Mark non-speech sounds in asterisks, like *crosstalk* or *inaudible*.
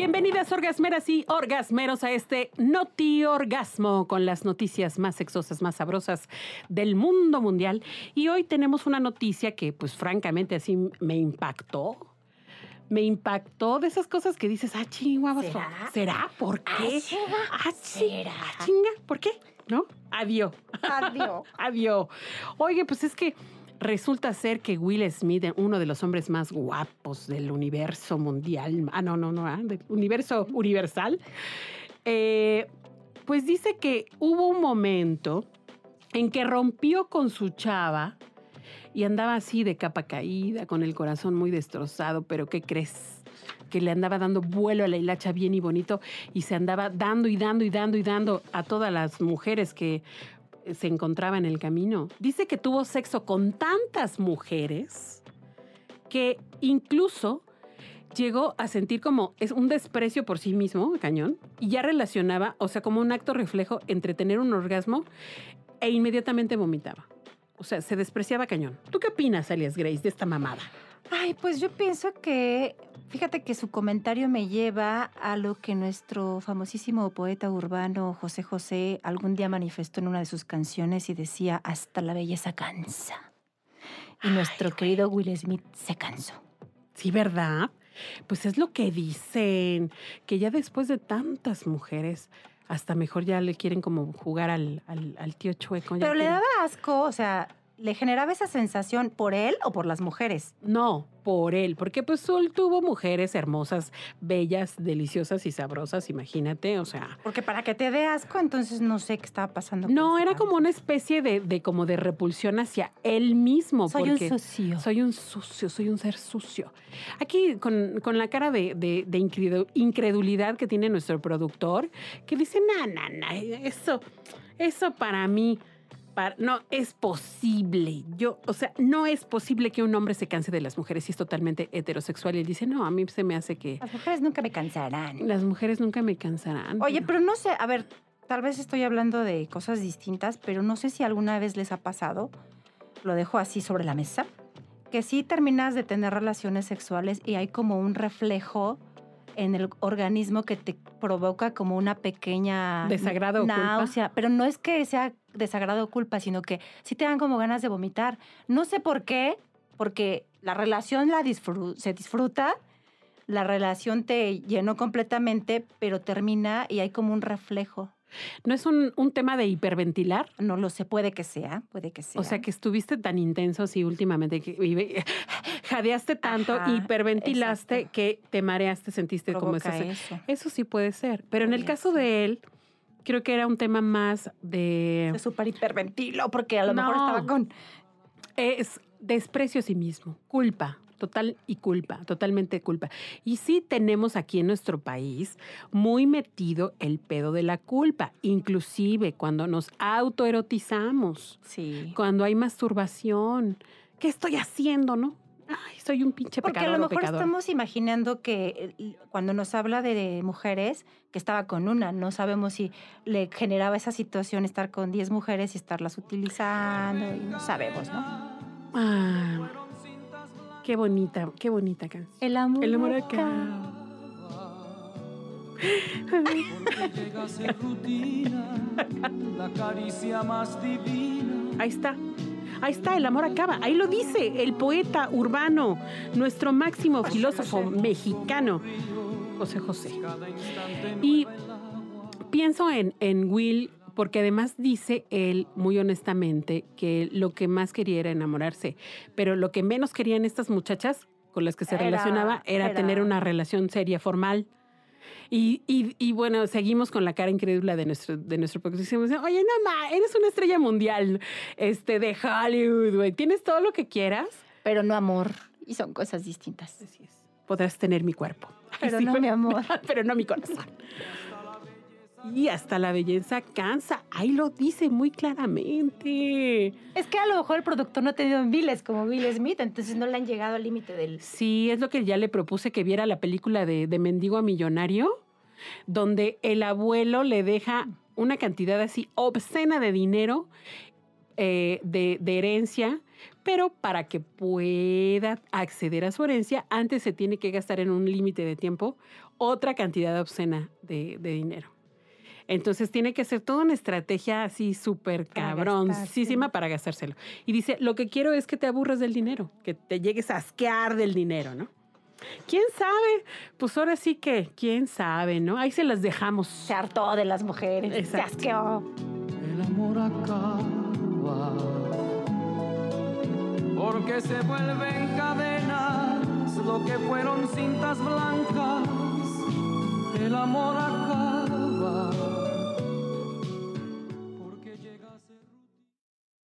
Bienvenidas orgasmeras y orgasmeros a este Noti Orgasmo con las noticias más sexosas, más sabrosas del mundo mundial. Y hoy tenemos una noticia que pues francamente así me impactó. Me impactó de esas cosas que dices, ah, chihuahua, ¿Será? ¿será? ¿Por qué? Ah, ¿será? Ah, sí. ¿Será? Ah, chinga, ¿por qué? ¿No? Adiós. Adiós. *laughs* Adiós. Oye, pues es que resulta ser que Will Smith, uno de los hombres más guapos del universo mundial, ah, no, no, no, ah, del universo universal, eh, pues dice que hubo un momento en que rompió con su chava y andaba así de capa caída, con el corazón muy destrozado, pero ¿qué crees? Que le andaba dando vuelo a la hilacha bien y bonito y se andaba dando y dando y dando y dando a todas las mujeres que se encontraba en el camino. Dice que tuvo sexo con tantas mujeres que incluso llegó a sentir como es un desprecio por sí mismo, cañón, y ya relacionaba, o sea, como un acto reflejo entre tener un orgasmo e inmediatamente vomitaba. O sea, se despreciaba cañón. ¿Tú qué opinas, Alias Grace, de esta mamada? Ay, pues yo pienso que, fíjate que su comentario me lleva a lo que nuestro famosísimo poeta urbano José José algún día manifestó en una de sus canciones y decía, hasta la belleza cansa. Y nuestro querido Will Smith se cansó. Sí, ¿verdad? Pues es lo que dicen, que ya después de tantas mujeres, hasta mejor ya le quieren como jugar al, al- al tío chueco. ya Pero le quieren- daba asco, o sea, le generaba esa sensación por él o por las mujeres. No, por él, porque pues él tuvo mujeres hermosas, bellas, deliciosas y sabrosas, imagínate, o sea... Porque para que te dé asco, entonces no sé qué estaba pasando. No, era como una especie de, de como de repulsión hacia él mismo. Soy un sucio. Soy un sucio, soy un ser sucio. Aquí con, con la cara de, de- de incredu- incredulidad que tiene nuestro productor, que dice, no, no, no, eso, eso para mí... para- no es posible. Yo, o sea, no es posible que un hombre se canse de las mujeres si es totalmente heterosexual. Y él dice, no, a mí se me hace que Las mujeres nunca me cansarán. las mujeres nunca me cansarán. Oye, pero no sé, a ver, tal vez estoy hablando de cosas distintas, pero no sé si alguna vez les ha pasado, lo dejo así sobre la mesa, que sí terminas de tener relaciones sexuales y hay como un reflejo en el organismo que te provoca como una pequeña Desagrado o culpa. náusea, pero no es que sea desagrado o culpa, sino que sí te dan como ganas de vomitar. No sé por qué, porque la relación la disfru- se disfruta, la relación te llenó completamente, pero termina y hay como un reflejo. ¿No es un, un tema de hiperventilar? No lo sé, puede que sea, puede que sea. O sea, que estuviste tan intenso así últimamente que y- *laughs* jadeaste tanto, Ajá, hiperventilaste exacto. que te mareaste, sentiste como Provoca esa- eso. Eso sí puede ser. Pero en el caso ser. de él, creo que era un tema más de... Súper hiperventilo porque a lo No. mejor estaba con... Es desprecio a sí mismo, culpa, total y culpa, totalmente culpa. Y sí tenemos aquí en nuestro país muy metido el pedo de la culpa, inclusive cuando nos autoerotizamos. Sí. cuando hay masturbación. ¿Qué estoy haciendo, no? Ay, soy un pinche Porque a lo mejor pecador. estamos imaginando que eh, cuando nos habla de mujeres, que estaba con una, no sabemos si le generaba esa situación estar con 10 mujeres y estarlas utilizando, y no sabemos, ¿no? Ah, qué bonita, qué bonita canción. El amor. El amor acá. acá. Porque llega a ser rutina, la caricia más divina. Ahí está. Ahí está, el amor acaba. Ahí lo dice el poeta urbano, nuestro máximo filósofo mexicano, José José. Y pienso en, en Will porque además dice él muy honestamente que lo que más quería era enamorarse, pero lo que menos querían estas muchachas con las que se Era- relacionaba era, era- tener una relación seria, formal. Y, y- y bueno, seguimos con la cara incrédula de nuestro, de nuestro Oye, no, ma, eres una estrella mundial este, de Hollywood, güey. Tienes todo lo que quieras. Pero no amor. Y son cosas distintas. Así es. Podrás tener mi cuerpo. Ay, Pero no mi amor. *laughs* pero no mi corazón. Y hasta la belleza cansa. Ahí lo dice muy claramente. Es que a lo mejor el productor no ha tenido miles como Will Smith, entonces no le han llegado al límite del... Sí, es lo que ya le propuse que viera la película de, de Mendigo a Millonario, donde el abuelo le deja una cantidad así obscena de dinero eh, de, de herencia, pero para que pueda acceder a su herencia, antes se tiene que gastar en un límite de tiempo otra cantidad obscena de, de dinero. Entonces tiene que ser toda una estrategia así súper cabroncísima para gastárselo. Y dice, lo que quiero es que te aburras del dinero, que te llegues a asquear del dinero, ¿no? ¿Quién sabe? Pues ahora sí que, ¿quién sabe, no? Ahí se las dejamos. Se hartó de las mujeres, se asqueó. El amor acaba porque se vuelven cadenas lo que fueron cintas blancas. El amor acaba heart.